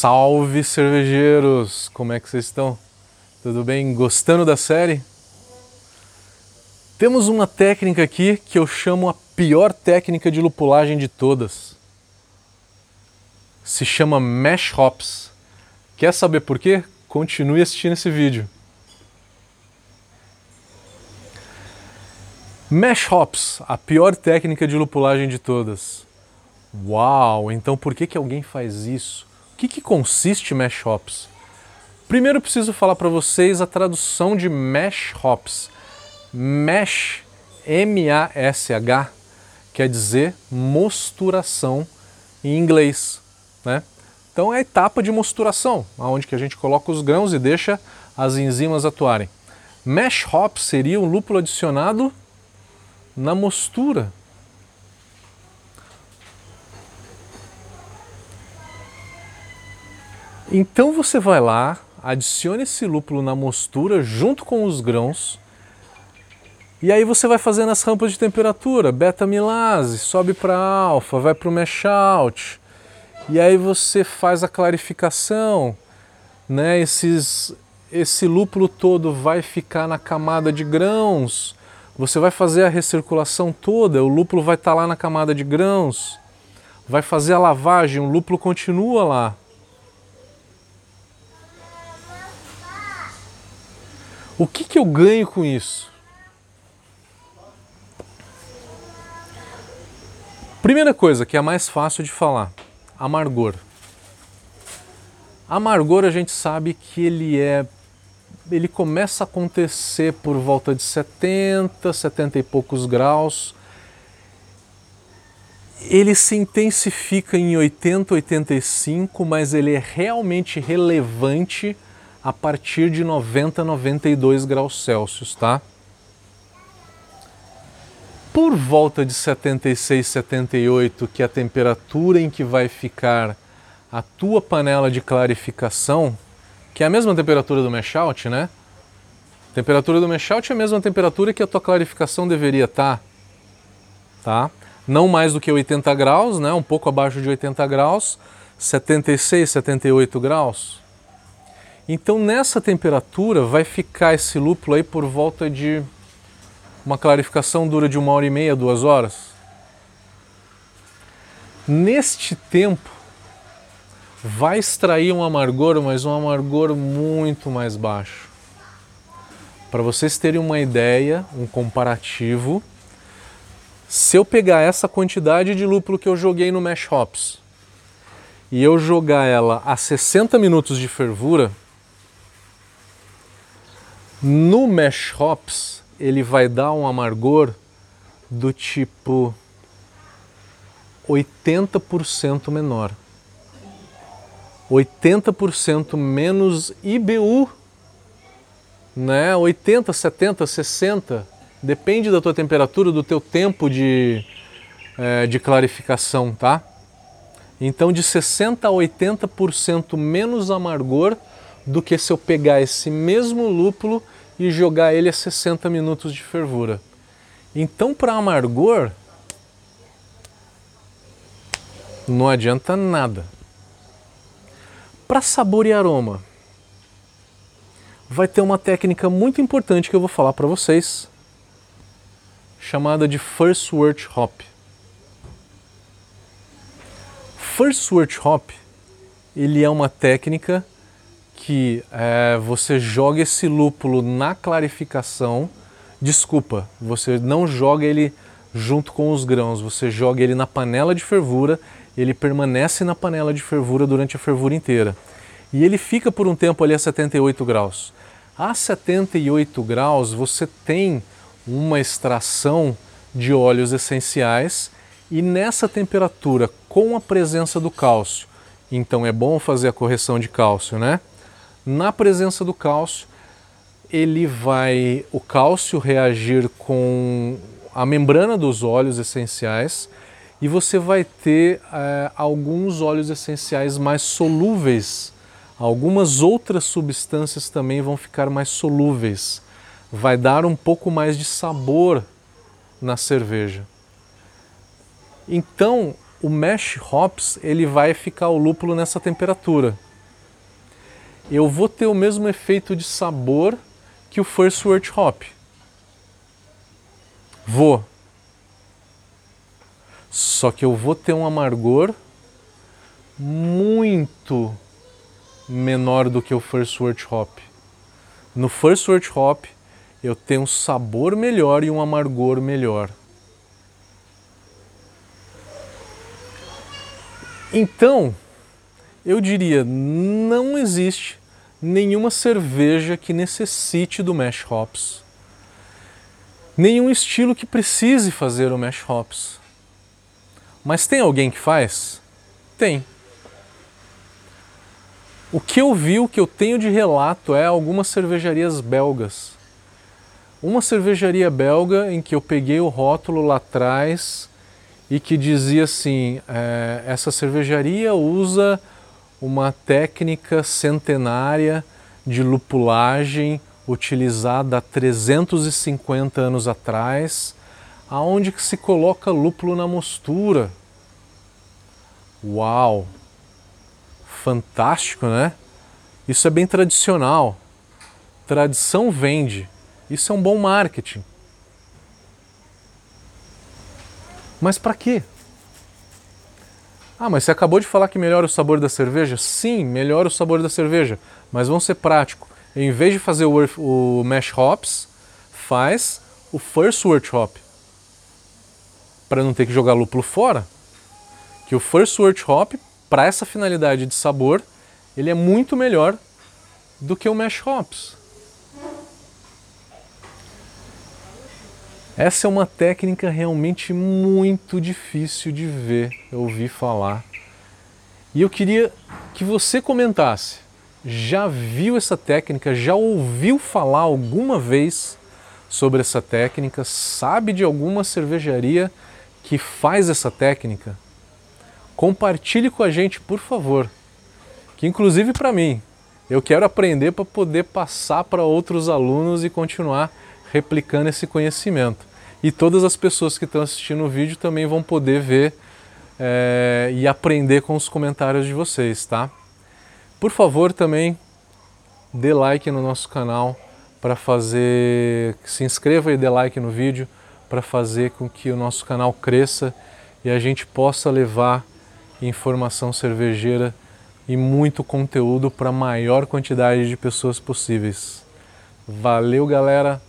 Salve cervejeiros! Como é que vocês estão? Tudo bem? Gostando da série? Temos uma técnica aqui que eu chamo a pior técnica de lupulagem de todas. Se chama Mash Hops. Quer saber por quê? Continue assistindo esse vídeo. Mash Hops, a pior técnica de lupulagem de todas. Uau, então por que, que alguém faz isso? Que, que consiste Hops? Primeiro preciso falar para vocês a tradução de Mash Hops. Mash, M-A-S-H, quer dizer mosturação em inglês. Né? Então é a etapa de mosturação, onde que a gente coloca os grãos e deixa as enzimas atuarem. Mash Hops seria um lúpulo adicionado na mostura Então você vai lá, adiciona esse lúpulo na mostura junto com os grãos e aí você vai fazendo as rampas de temperatura, beta-milase, sobe para alfa, vai para o mash out, e aí você faz a clarificação, né? Esses, esse lúpulo todo vai ficar na camada de grãos, você vai fazer a recirculação toda, o lúpulo vai estar tá lá na camada de grãos, vai fazer a lavagem, o lúpulo continua lá. O que, que eu ganho com isso? Primeira coisa, que é a mais fácil de falar, amargor. Amargor a gente sabe que ele é ele começa a acontecer por volta de 70, 70 e poucos graus. Ele se intensifica em 80, 85, mas ele é realmente relevante a partir de 90 92 graus Celsius, tá? Por volta de 76, 78, que é a temperatura em que vai ficar a tua panela de clarificação, que é a mesma temperatura do mash out, né? Temperatura do mash out é a mesma temperatura que a tua clarificação deveria estar, tá? Não mais do que 80 graus, né? Um pouco abaixo de 80 graus, 76, 78 graus. Então nessa temperatura vai ficar esse lúpulo aí por volta de uma clarificação dura de uma hora e meia, duas horas. Neste tempo vai extrair um amargor, mas um amargor muito mais baixo. Para vocês terem uma ideia, um comparativo, se eu pegar essa quantidade de lúpulo que eu joguei no Mash Hops e eu jogar ela a 60 minutos de fervura, no Mash Hops, ele vai dar um amargor do tipo 80% menor. 80% menos IBU, né? 80, 70, 60, depende da tua temperatura, do teu tempo de, é, de clarificação, tá? Então de 60 a 80% menos amargor do que se eu pegar esse mesmo lúpulo e jogar ele a 60 minutos de fervura. Então, para amargor, não adianta nada. Para sabor e aroma, vai ter uma técnica muito importante que eu vou falar para vocês, chamada de First Wort Hop. First Wort Hop, ele é uma técnica que é, você joga esse lúpulo na clarificação. Desculpa, você não joga ele junto com os grãos, você joga ele na panela de fervura, ele permanece na panela de fervura durante a fervura inteira. E ele fica por um tempo ali a 78 graus. A 78 graus você tem uma extração de óleos essenciais e nessa temperatura, com a presença do cálcio, então é bom fazer a correção de cálcio, né? Na presença do cálcio, ele vai o cálcio reagir com a membrana dos óleos essenciais e você vai ter é, alguns óleos essenciais mais solúveis. Algumas outras substâncias também vão ficar mais solúveis. Vai dar um pouco mais de sabor na cerveja. Então, o mash hops ele vai ficar o lúpulo nessa temperatura eu vou ter o mesmo efeito de sabor que o First Word Hop. Vou. Só que eu vou ter um amargor muito menor do que o First Word Hop. No First Word Hop eu tenho um sabor melhor e um amargor melhor. Então, eu diria, não existe nenhuma cerveja que necessite do mash hops. Nenhum estilo que precise fazer o mash hops. Mas tem alguém que faz? Tem. O que eu vi, o que eu tenho de relato é algumas cervejarias belgas. Uma cervejaria belga em que eu peguei o rótulo lá atrás e que dizia assim: é, essa cervejaria usa uma técnica centenária de lupulagem utilizada há 350 anos atrás, aonde que se coloca lúpulo na mostura. Uau! Fantástico, né? Isso é bem tradicional. Tradição vende. Isso é um bom marketing. Mas para quê? Ah, mas você acabou de falar que melhora o sabor da cerveja? Sim, melhora o sabor da cerveja, mas vamos ser prático. Em vez de fazer o, o mash hops, faz o first wort hop. Para não ter que jogar lúpulo fora. Que o first wort hop, para essa finalidade de sabor, ele é muito melhor do que o mash hops. Essa é uma técnica realmente muito difícil de ver, ouvir falar. E eu queria que você comentasse. Já viu essa técnica? Já ouviu falar alguma vez sobre essa técnica? Sabe de alguma cervejaria que faz essa técnica? Compartilhe com a gente, por favor. Que inclusive para mim, eu quero aprender para poder passar para outros alunos e continuar replicando esse conhecimento. E todas as pessoas que estão assistindo o vídeo também vão poder ver é, e aprender com os comentários de vocês, tá? Por favor, também dê like no nosso canal para fazer, se inscreva e dê like no vídeo para fazer com que o nosso canal cresça e a gente possa levar informação cervejeira e muito conteúdo para a maior quantidade de pessoas possíveis. Valeu, galera!